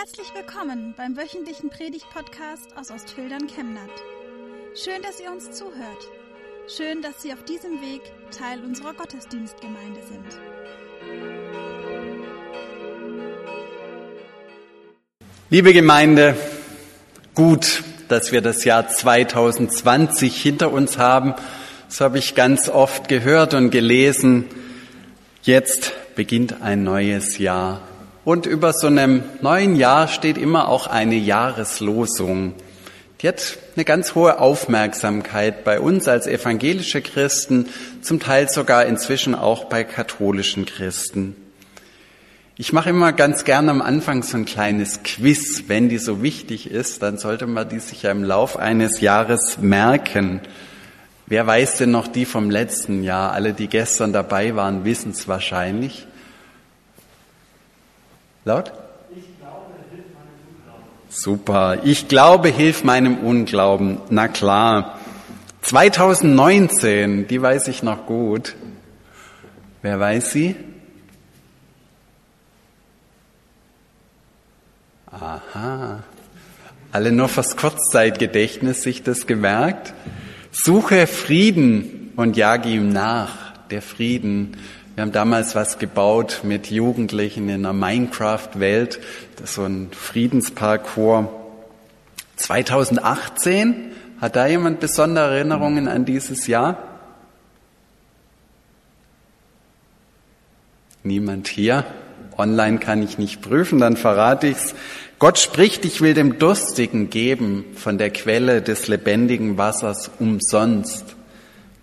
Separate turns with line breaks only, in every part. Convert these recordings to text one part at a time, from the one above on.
Herzlich willkommen beim wöchentlichen Predigt-Podcast aus Ostfildern Chemnat. Schön, dass ihr uns zuhört. Schön, dass Sie auf diesem Weg Teil unserer Gottesdienstgemeinde sind.
Liebe Gemeinde, gut, dass wir das Jahr 2020 hinter uns haben. Das habe ich ganz oft gehört und gelesen. Jetzt beginnt ein neues Jahr. Und über so einem neuen Jahr steht immer auch eine Jahreslosung. Die hat eine ganz hohe Aufmerksamkeit bei uns als evangelische Christen, zum Teil sogar inzwischen auch bei katholischen Christen. Ich mache immer ganz gerne am Anfang so ein kleines Quiz. Wenn die so wichtig ist, dann sollte man die sich ja im Lauf eines Jahres merken. Wer weiß denn noch die vom letzten Jahr? Alle, die gestern dabei waren, wissen es wahrscheinlich. Laut? Super. Ich glaube, hilf meinem Unglauben. Na klar. 2019, die weiß ich noch gut. Wer weiß sie? Aha. Alle nur fürs Kurzzeitgedächtnis sich das gemerkt. Suche Frieden und jage ihm nach. Der Frieden wir haben damals was gebaut mit Jugendlichen in einer Minecraft-Welt, so ein Friedensparcours. 2018, hat da jemand besondere Erinnerungen an dieses Jahr? Niemand hier? Online kann ich nicht prüfen, dann verrate ich's. Gott spricht, ich will dem Durstigen geben von der Quelle des lebendigen Wassers umsonst.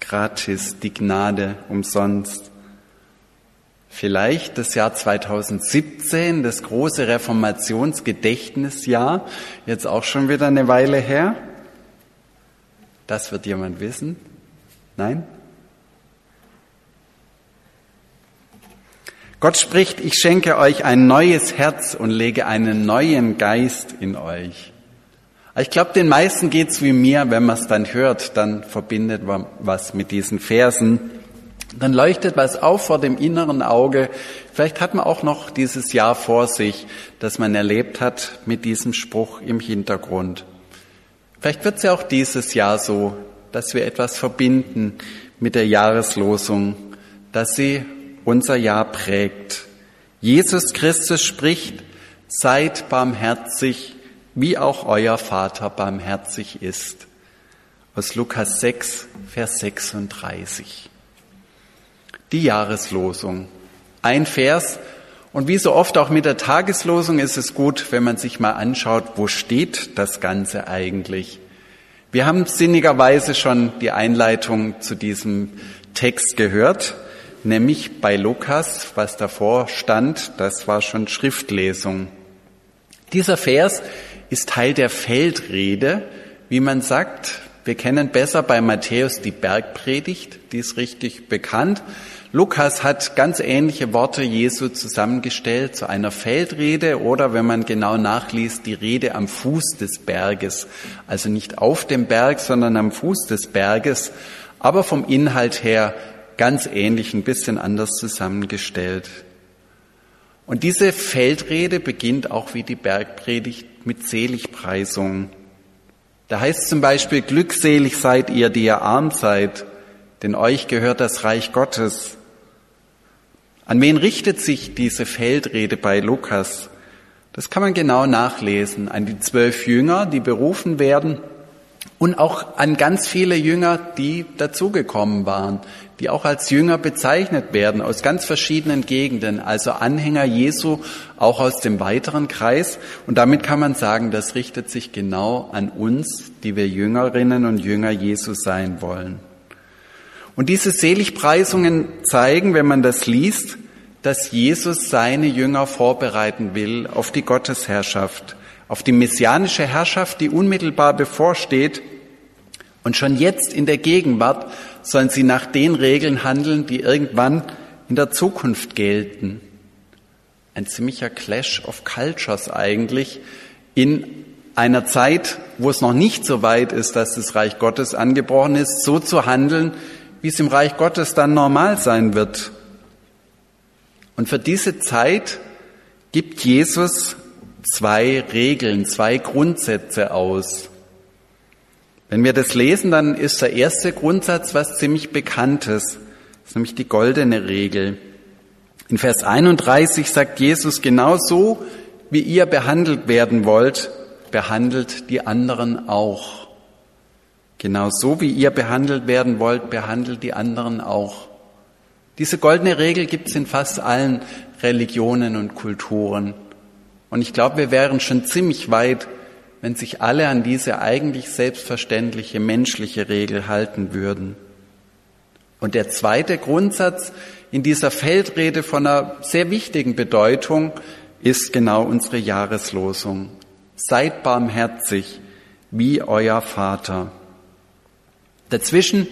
Gratis, die Gnade umsonst. Vielleicht das Jahr 2017, das große Reformationsgedächtnisjahr, jetzt auch schon wieder eine Weile her. Das wird jemand wissen? Nein? Gott spricht, ich schenke euch ein neues Herz und lege einen neuen Geist in euch. Ich glaube, den meisten geht's wie mir, wenn man es dann hört, dann verbindet man was mit diesen Versen. Dann leuchtet was auf vor dem inneren Auge. Vielleicht hat man auch noch dieses Jahr vor sich, das man erlebt hat mit diesem Spruch im Hintergrund. Vielleicht wird es ja auch dieses Jahr so, dass wir etwas verbinden mit der Jahreslosung, dass sie unser Jahr prägt. Jesus Christus spricht, seid barmherzig, wie auch euer Vater barmherzig ist. Aus Lukas 6, Vers 36 die Jahreslosung. Ein Vers. Und wie so oft auch mit der Tageslosung ist es gut, wenn man sich mal anschaut, wo steht das Ganze eigentlich. Wir haben sinnigerweise schon die Einleitung zu diesem Text gehört, nämlich bei Lukas, was davor stand, das war schon Schriftlesung. Dieser Vers ist Teil der Feldrede, wie man sagt. Wir kennen besser bei Matthäus die Bergpredigt, die ist richtig bekannt. Lukas hat ganz ähnliche Worte Jesu zusammengestellt zu einer Feldrede oder, wenn man genau nachliest, die Rede am Fuß des Berges. Also nicht auf dem Berg, sondern am Fuß des Berges, aber vom Inhalt her ganz ähnlich, ein bisschen anders zusammengestellt. Und diese Feldrede beginnt auch wie die Bergpredigt mit Seligpreisung. Da heißt zum Beispiel, glückselig seid ihr, die ihr arm seid, denn euch gehört das Reich Gottes. An wen richtet sich diese Feldrede bei Lukas? Das kann man genau nachlesen. An die zwölf Jünger, die berufen werden und auch an ganz viele Jünger, die dazugekommen waren, die auch als Jünger bezeichnet werden, aus ganz verschiedenen Gegenden, also Anhänger Jesu, auch aus dem weiteren Kreis. Und damit kann man sagen, das richtet sich genau an uns, die wir Jüngerinnen und Jünger Jesu sein wollen. Und diese Seligpreisungen zeigen, wenn man das liest, dass Jesus seine Jünger vorbereiten will auf die Gottesherrschaft, auf die messianische Herrschaft, die unmittelbar bevorsteht. Und schon jetzt in der Gegenwart sollen sie nach den Regeln handeln, die irgendwann in der Zukunft gelten. Ein ziemlicher Clash of Cultures eigentlich in einer Zeit, wo es noch nicht so weit ist, dass das Reich Gottes angebrochen ist, so zu handeln, wie es im Reich Gottes dann normal sein wird. Und für diese Zeit gibt Jesus zwei Regeln, zwei Grundsätze aus. Wenn wir das lesen, dann ist der erste Grundsatz was ziemlich Bekanntes, das ist nämlich die goldene Regel. In Vers 31 sagt Jesus, genau so, wie ihr behandelt werden wollt, behandelt die anderen auch. Genau so, wie ihr behandelt werden wollt, behandelt die anderen auch. Diese goldene Regel gibt es in fast allen Religionen und Kulturen. Und ich glaube, wir wären schon ziemlich weit, wenn sich alle an diese eigentlich selbstverständliche menschliche Regel halten würden. Und der zweite Grundsatz in dieser Feldrede von einer sehr wichtigen Bedeutung ist genau unsere Jahreslosung. Seid barmherzig wie euer Vater. Dazwischen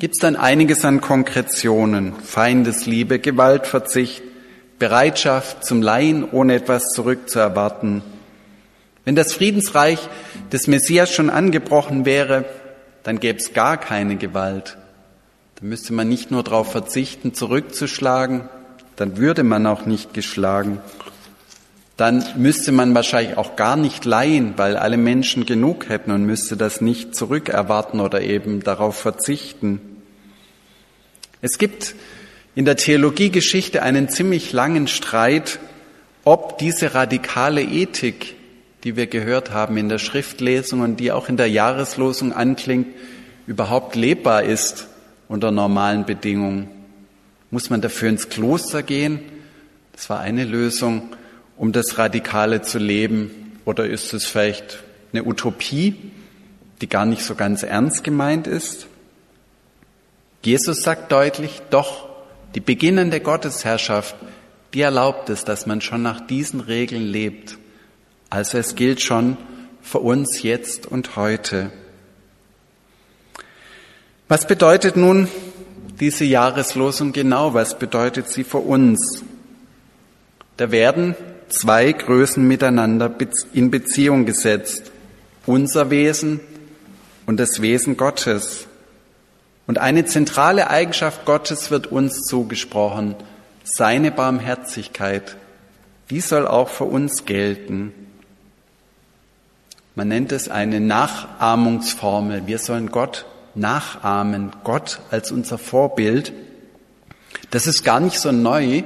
gibt es dann einiges an Konkretionen, Feindesliebe, Gewaltverzicht, Bereitschaft zum Leihen, ohne etwas zurückzuerwarten. Wenn das Friedensreich des Messias schon angebrochen wäre, dann gäbe es gar keine Gewalt. Dann müsste man nicht nur darauf verzichten, zurückzuschlagen, dann würde man auch nicht geschlagen. Dann müsste man wahrscheinlich auch gar nicht leihen, weil alle Menschen genug hätten und müsste das nicht zurückerwarten oder eben darauf verzichten. Es gibt in der Theologiegeschichte einen ziemlich langen Streit, ob diese radikale Ethik, die wir gehört haben in der Schriftlesung und die auch in der Jahreslosung anklingt, überhaupt lebbar ist unter normalen Bedingungen. Muss man dafür ins Kloster gehen? Das war eine Lösung, um das Radikale zu leben. Oder ist es vielleicht eine Utopie, die gar nicht so ganz ernst gemeint ist? Jesus sagt deutlich, doch, die beginnende Gottesherrschaft, die erlaubt es, dass man schon nach diesen Regeln lebt. Also es gilt schon für uns jetzt und heute. Was bedeutet nun diese Jahreslosung genau? Was bedeutet sie für uns? Da werden zwei Größen miteinander in Beziehung gesetzt. Unser Wesen und das Wesen Gottes. Und eine zentrale Eigenschaft Gottes wird uns zugesprochen, seine Barmherzigkeit. Die soll auch für uns gelten. Man nennt es eine Nachahmungsformel. Wir sollen Gott nachahmen, Gott als unser Vorbild. Das ist gar nicht so neu.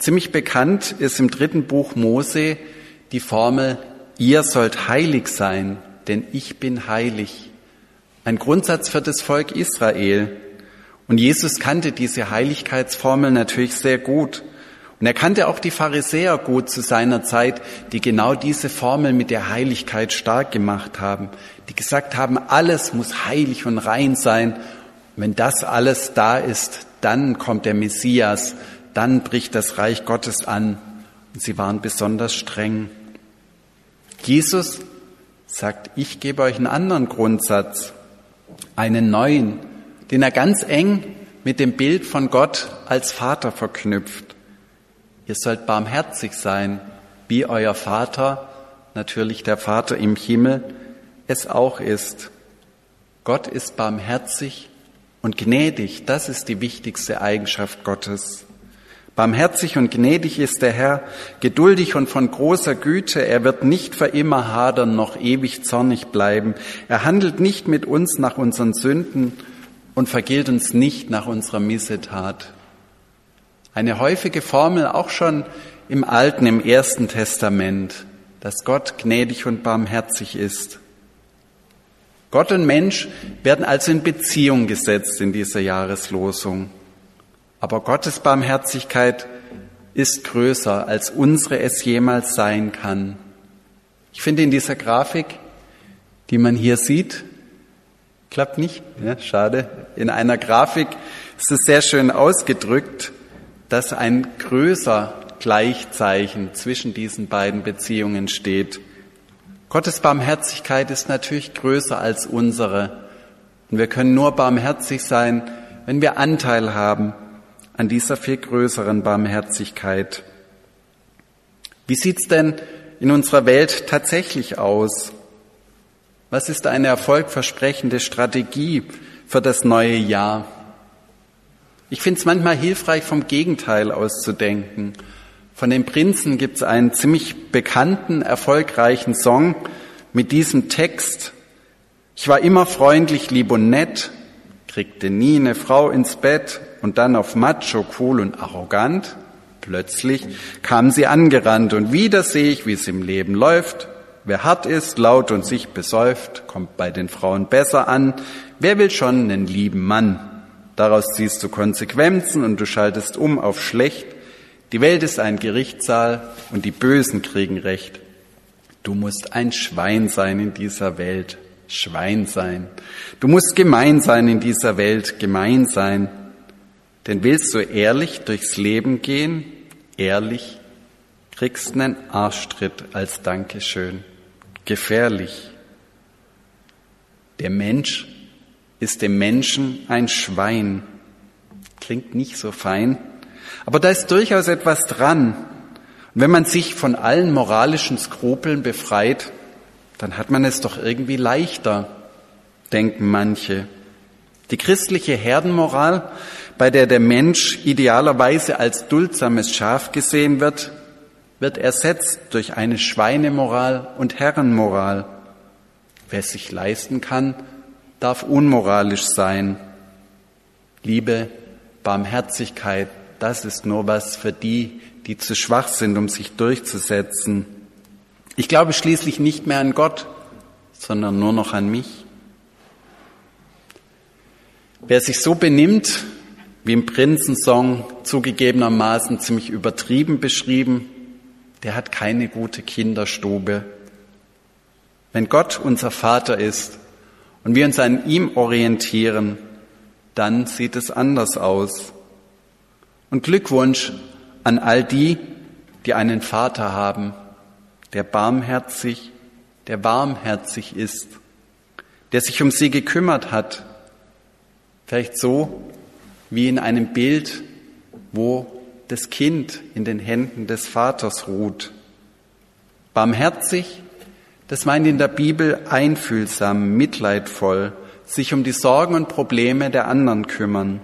Ziemlich bekannt ist im dritten Buch Mose die Formel, ihr sollt heilig sein, denn ich bin heilig. Ein Grundsatz für das Volk Israel. Und Jesus kannte diese Heiligkeitsformel natürlich sehr gut. Und er kannte auch die Pharisäer gut zu seiner Zeit, die genau diese Formel mit der Heiligkeit stark gemacht haben, die gesagt haben, alles muss heilig und rein sein. Wenn das alles da ist, dann kommt der Messias, dann bricht das Reich Gottes an. Und sie waren besonders streng. Jesus sagt, ich gebe euch einen anderen Grundsatz einen neuen, den er ganz eng mit dem Bild von Gott als Vater verknüpft. Ihr sollt barmherzig sein, wie euer Vater, natürlich der Vater im Himmel, es auch ist. Gott ist barmherzig und gnädig, das ist die wichtigste Eigenschaft Gottes. Barmherzig und gnädig ist der Herr, geduldig und von großer Güte. Er wird nicht für immer hadern noch ewig zornig bleiben. Er handelt nicht mit uns nach unseren Sünden und vergilt uns nicht nach unserer Missetat. Eine häufige Formel auch schon im Alten, im Ersten Testament, dass Gott gnädig und barmherzig ist. Gott und Mensch werden also in Beziehung gesetzt in dieser Jahreslosung. Aber Gottes Barmherzigkeit ist größer, als unsere es jemals sein kann. Ich finde in dieser Grafik, die man hier sieht, klappt nicht, ja, schade, in einer Grafik ist es sehr schön ausgedrückt, dass ein größer Gleichzeichen zwischen diesen beiden Beziehungen steht. Gottes Barmherzigkeit ist natürlich größer als unsere. Und wir können nur barmherzig sein, wenn wir Anteil haben an dieser viel größeren Barmherzigkeit. Wie sieht's denn in unserer Welt tatsächlich aus? Was ist eine erfolgversprechende Strategie für das neue Jahr? Ich finde es manchmal hilfreich, vom Gegenteil auszudenken, Von den Prinzen gibt es einen ziemlich bekannten, erfolgreichen Song mit diesem Text. Ich war immer freundlich, lieb und nett, kriegte nie eine Frau ins Bett und dann auf macho, cool und arrogant. Plötzlich kam sie angerannt und wieder sehe ich, wie es im Leben läuft. Wer hart ist, laut und sich besäuft, kommt bei den Frauen besser an. Wer will schon einen lieben Mann? Daraus ziehst du Konsequenzen und du schaltest um auf schlecht. Die Welt ist ein Gerichtssaal und die Bösen kriegen Recht. Du musst ein Schwein sein in dieser Welt, Schwein sein. Du musst gemein sein in dieser Welt, gemein sein. Denn willst du ehrlich durchs Leben gehen, ehrlich, kriegst einen Arschtritt als Dankeschön. Gefährlich. Der Mensch ist dem Menschen ein Schwein. Klingt nicht so fein, aber da ist durchaus etwas dran. Und wenn man sich von allen moralischen Skrupeln befreit, dann hat man es doch irgendwie leichter, denken manche. Die christliche Herdenmoral, bei der der Mensch idealerweise als duldsames Schaf gesehen wird, wird ersetzt durch eine Schweinemoral und Herrenmoral. Wer es sich leisten kann, darf unmoralisch sein. Liebe, Barmherzigkeit, das ist nur was für die, die zu schwach sind, um sich durchzusetzen. Ich glaube schließlich nicht mehr an Gott, sondern nur noch an mich. Wer sich so benimmt, wie im Prinzensong zugegebenermaßen ziemlich übertrieben beschrieben, der hat keine gute Kinderstube. Wenn Gott unser Vater ist und wir uns an ihm orientieren, dann sieht es anders aus. Und Glückwunsch an all die, die einen Vater haben, der barmherzig, der warmherzig ist, der sich um sie gekümmert hat. Vielleicht so wie in einem Bild, wo das Kind in den Händen des Vaters ruht. Barmherzig, das meint in der Bibel einfühlsam, mitleidvoll, sich um die Sorgen und Probleme der anderen kümmern.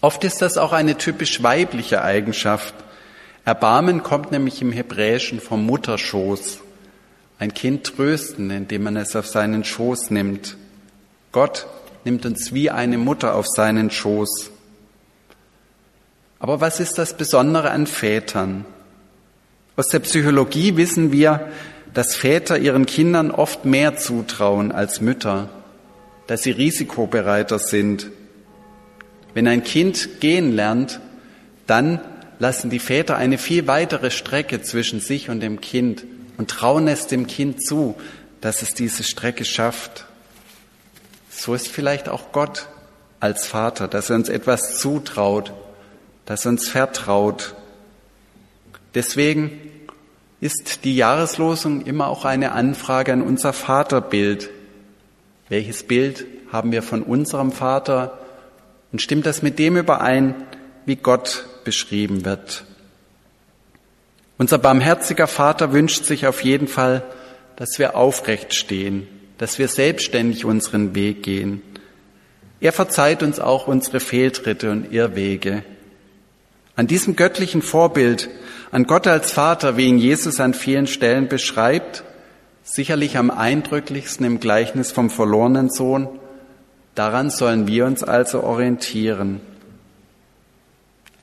Oft ist das auch eine typisch weibliche Eigenschaft. Erbarmen kommt nämlich im Hebräischen vom Mutterschoß. Ein Kind trösten, indem man es auf seinen Schoß nimmt. Gott nimmt uns wie eine Mutter auf seinen Schoß. Aber was ist das Besondere an Vätern? Aus der Psychologie wissen wir, dass Väter ihren Kindern oft mehr zutrauen als Mütter, dass sie risikobereiter sind, wenn ein Kind gehen lernt, dann lassen die Väter eine viel weitere Strecke zwischen sich und dem Kind und trauen es dem Kind zu, dass es diese Strecke schafft. So ist vielleicht auch Gott als Vater, dass er uns etwas zutraut, dass er uns vertraut. Deswegen ist die Jahreslosung immer auch eine Anfrage an unser Vaterbild. Welches Bild haben wir von unserem Vater und stimmt das mit dem überein, wie Gott beschrieben wird? Unser barmherziger Vater wünscht sich auf jeden Fall, dass wir aufrecht stehen, dass wir selbstständig unseren Weg gehen. Er verzeiht uns auch unsere Fehltritte und Irrwege. An diesem göttlichen Vorbild, an Gott als Vater, wie ihn Jesus an vielen Stellen beschreibt, sicherlich am eindrücklichsten im Gleichnis vom verlorenen Sohn, Daran sollen wir uns also orientieren.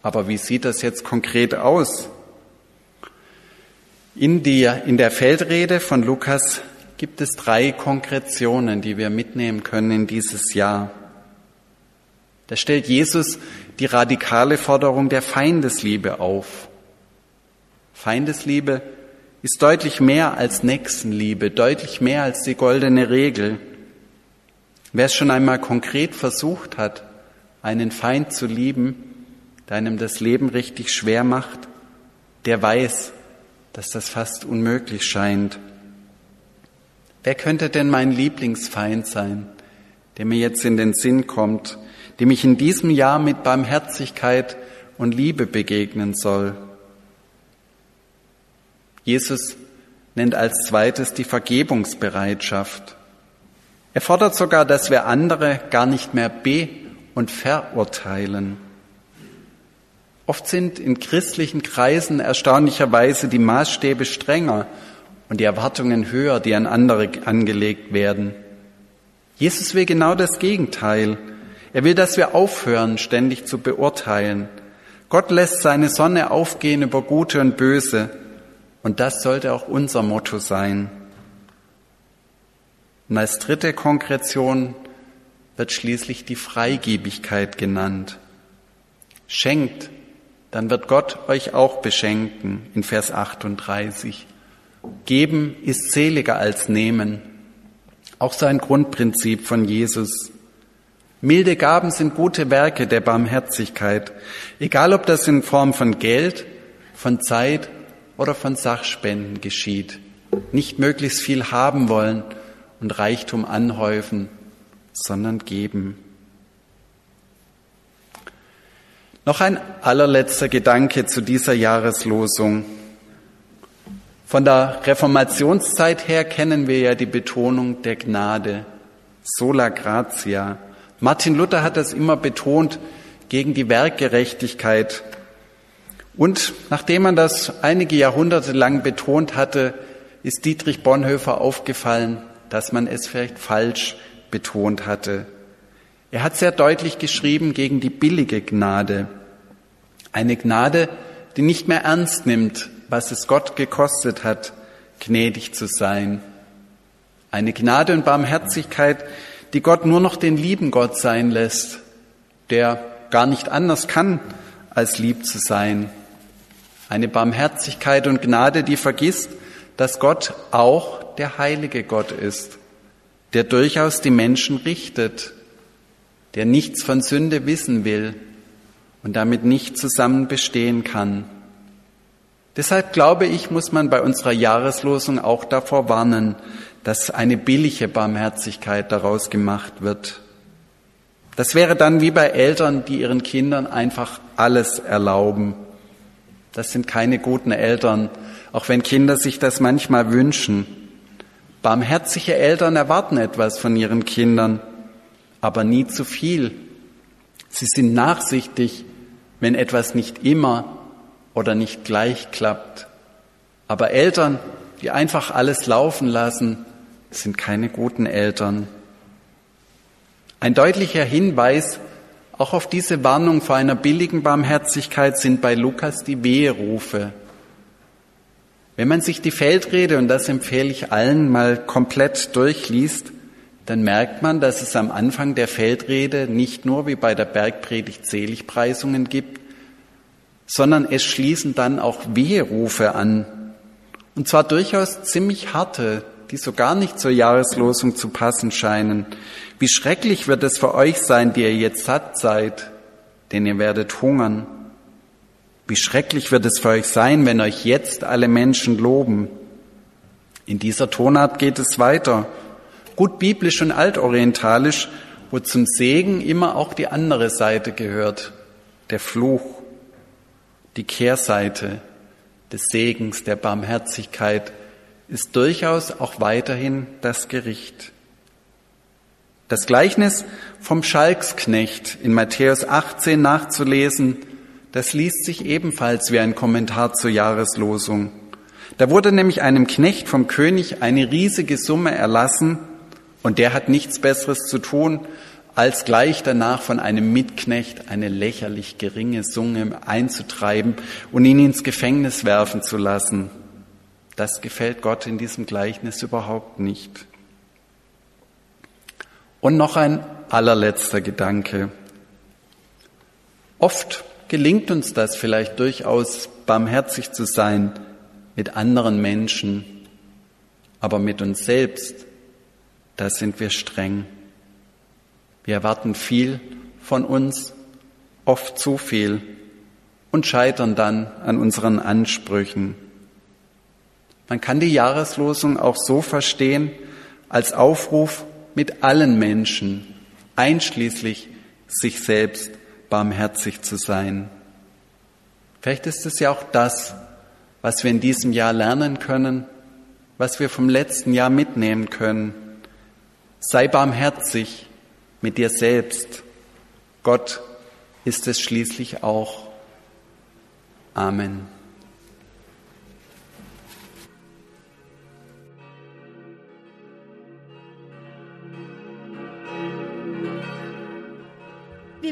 Aber wie sieht das jetzt konkret aus? In der, in der Feldrede von Lukas gibt es drei Konkretionen, die wir mitnehmen können in dieses Jahr. Da stellt Jesus die radikale Forderung der Feindesliebe auf. Feindesliebe ist deutlich mehr als Nächstenliebe, deutlich mehr als die goldene Regel. Wer es schon einmal konkret versucht hat, einen Feind zu lieben, der einem das Leben richtig schwer macht, der weiß, dass das fast unmöglich scheint. Wer könnte denn mein Lieblingsfeind sein, der mir jetzt in den Sinn kommt, dem ich in diesem Jahr mit Barmherzigkeit und Liebe begegnen soll? Jesus nennt als zweites die Vergebungsbereitschaft. Er fordert sogar, dass wir andere gar nicht mehr be- und verurteilen. Oft sind in christlichen Kreisen erstaunlicherweise die Maßstäbe strenger und die Erwartungen höher, die an andere angelegt werden. Jesus will genau das Gegenteil. Er will, dass wir aufhören, ständig zu beurteilen. Gott lässt seine Sonne aufgehen über Gute und Böse. Und das sollte auch unser Motto sein. Und als dritte Konkretion wird schließlich die Freigebigkeit genannt. Schenkt, dann wird Gott euch auch beschenken in Vers 38. Geben ist seliger als nehmen. Auch so ein Grundprinzip von Jesus. Milde Gaben sind gute Werke der Barmherzigkeit, egal ob das in Form von Geld, von Zeit oder von Sachspenden geschieht. Nicht möglichst viel haben wollen und Reichtum anhäufen, sondern geben. Noch ein allerletzter Gedanke zu dieser Jahreslosung. Von der Reformationszeit her kennen wir ja die Betonung der Gnade, sola gratia. Martin Luther hat das immer betont gegen die Werkgerechtigkeit. Und nachdem man das einige Jahrhunderte lang betont hatte, ist Dietrich Bonhoeffer aufgefallen, dass man es vielleicht falsch betont hatte. Er hat sehr deutlich geschrieben gegen die billige Gnade. Eine Gnade, die nicht mehr ernst nimmt, was es Gott gekostet hat, gnädig zu sein. Eine Gnade und Barmherzigkeit, die Gott nur noch den lieben Gott sein lässt, der gar nicht anders kann, als lieb zu sein. Eine Barmherzigkeit und Gnade, die vergisst, dass Gott auch der heilige Gott ist, der durchaus die Menschen richtet, der nichts von Sünde wissen will und damit nicht zusammen bestehen kann. Deshalb glaube ich, muss man bei unserer Jahreslosung auch davor warnen, dass eine billige Barmherzigkeit daraus gemacht wird. Das wäre dann wie bei Eltern, die ihren Kindern einfach alles erlauben. Das sind keine guten Eltern, auch wenn Kinder sich das manchmal wünschen. Barmherzige Eltern erwarten etwas von ihren Kindern, aber nie zu viel. Sie sind nachsichtig, wenn etwas nicht immer oder nicht gleich klappt. Aber Eltern, die einfach alles laufen lassen, sind keine guten Eltern. Ein deutlicher Hinweis auch auf diese Warnung vor einer billigen Barmherzigkeit sind bei Lukas die Weherufe. Wenn man sich die Feldrede, und das empfehle ich allen, mal komplett durchliest, dann merkt man, dass es am Anfang der Feldrede nicht nur wie bei der Bergpredigt Seligpreisungen gibt, sondern es schließen dann auch Weherufe an. Und zwar durchaus ziemlich harte, die so gar nicht zur Jahreslosung zu passen scheinen. Wie schrecklich wird es für euch sein, die ihr jetzt satt seid, denn ihr werdet hungern. Wie schrecklich wird es für euch sein, wenn euch jetzt alle Menschen loben. In dieser Tonart geht es weiter. Gut biblisch und altorientalisch, wo zum Segen immer auch die andere Seite gehört, der Fluch die Kehrseite des Segens, der Barmherzigkeit, ist durchaus auch weiterhin das Gericht. Das Gleichnis vom Schalksknecht in Matthäus 18 nachzulesen, das liest sich ebenfalls wie ein Kommentar zur Jahreslosung. Da wurde nämlich einem Knecht vom König eine riesige Summe erlassen und der hat nichts Besseres zu tun, als gleich danach von einem Mitknecht eine lächerlich geringe Summe einzutreiben und ihn ins Gefängnis werfen zu lassen. Das gefällt Gott in diesem Gleichnis überhaupt nicht. Und noch ein allerletzter Gedanke. Oft gelingt uns das vielleicht durchaus, barmherzig zu sein mit anderen Menschen, aber mit uns selbst, da sind wir streng. Wir erwarten viel von uns, oft zu viel und scheitern dann an unseren Ansprüchen. Man kann die Jahreslosung auch so verstehen als Aufruf, mit allen Menschen, einschließlich sich selbst, barmherzig zu sein. Vielleicht ist es ja auch das, was wir in diesem Jahr lernen können, was wir vom letzten Jahr mitnehmen können. Sei barmherzig mit dir selbst. Gott ist es schließlich auch. Amen.